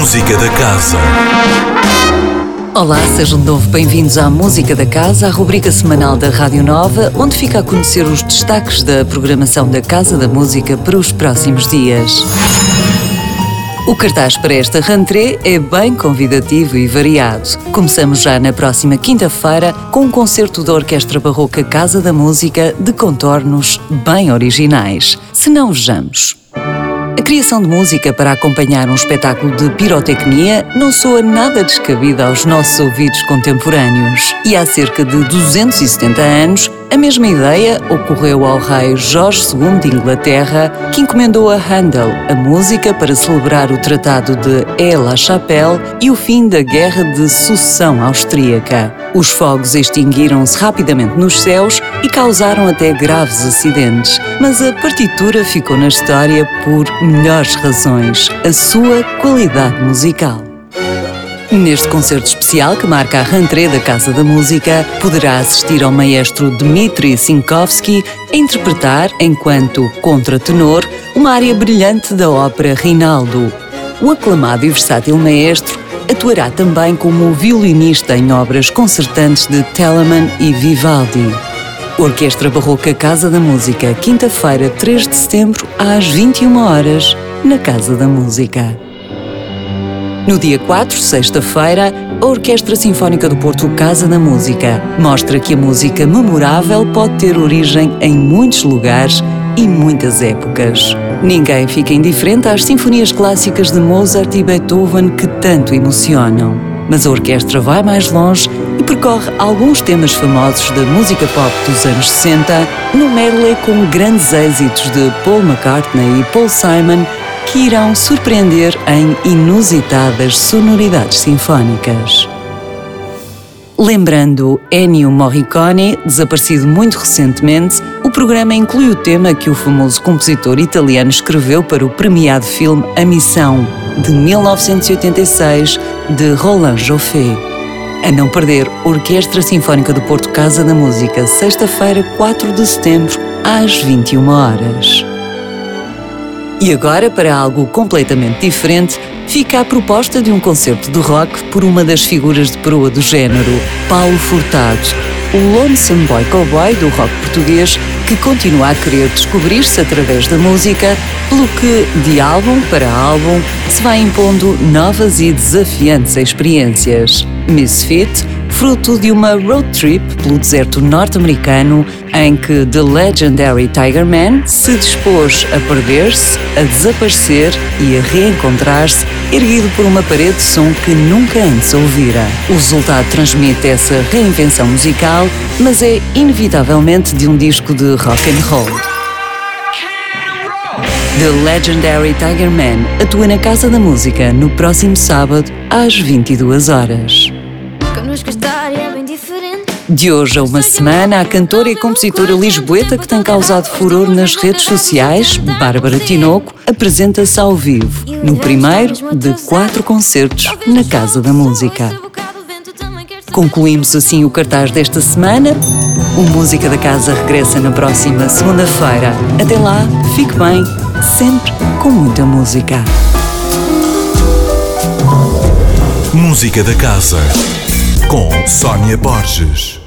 Música da Casa. Olá, sejam de novo bem-vindos à Música da Casa, a rubrica semanal da Rádio Nova, onde fica a conhecer os destaques da programação da Casa da Música para os próximos dias. O cartaz para esta rentrée é bem convidativo e variado. Começamos já na próxima quinta-feira com um concerto da Orquestra Barroca Casa da Música de contornos bem originais. Se não vejamos. A criação de música para acompanhar um espetáculo de pirotecnia não soa nada descabida aos nossos ouvidos contemporâneos. E há cerca de 270 anos, a mesma ideia ocorreu ao rei Jorge II de Inglaterra, que encomendou a Handel a música para celebrar o Tratado de Aix-la-Chapelle e o fim da Guerra de Sucessão Austríaca. Os fogos extinguiram-se rapidamente nos céus e causaram até graves acidentes, mas a partitura ficou na história por melhores razões: a sua qualidade musical. Neste concerto especial que marca a rentrée da Casa da Música, poderá assistir ao maestro Dmitri Sinkovsky a interpretar, enquanto contratenor, uma área brilhante da ópera Rinaldo. O aclamado e versátil maestro atuará também como violinista em obras concertantes de Telemann e Vivaldi. Orquestra Barroca Casa da Música, quinta-feira, 3 de setembro, às 21 horas, na Casa da Música. No dia 4, sexta-feira, a Orquestra Sinfónica do Porto Casa da Música mostra que a música memorável pode ter origem em muitos lugares e muitas épocas. Ninguém fica indiferente às sinfonias clássicas de Mozart e Beethoven que tanto emocionam. Mas a orquestra vai mais longe e percorre alguns temas famosos da música pop dos anos 60 no medley com grandes êxitos de Paul McCartney e Paul Simon que irão surpreender em inusitadas sonoridades sinfónicas. Lembrando Ennio Morricone, desaparecido muito recentemente, o programa inclui o tema que o famoso compositor italiano escreveu para o premiado filme A Missão, de 1986, de Roland Joffé. A não perder, Orquestra Sinfónica do Porto Casa da Música, sexta-feira, 4 de setembro, às 21 horas. E agora, para algo completamente diferente, fica a proposta de um concerto de rock por uma das figuras de proa do género, Paulo Furtado, o Lonesome Boy Cowboy do rock português que continua a querer descobrir-se através da música, pelo que, de álbum para álbum, se vai impondo novas e desafiantes experiências. Misfit fruto de uma road trip pelo deserto norte-americano em que The Legendary Tiger Man se dispôs a perder-se, a desaparecer e a reencontrar-se, erguido por uma parede de som que nunca antes ouvira. O resultado transmite essa reinvenção musical, mas é inevitavelmente de um disco de rock and roll. The Legendary Tiger Man atua na Casa da Música no próximo sábado às 22 horas. De hoje a uma semana, a cantora e compositora lisboeta que tem causado furor nas redes sociais, Bárbara Tinoco, apresenta-se ao vivo, no primeiro de quatro concertos na Casa da Música. Concluímos assim o cartaz desta semana. O Música da Casa regressa na próxima segunda-feira. Até lá, fique bem, sempre com muita música. Música da Casa com Sónia Borges.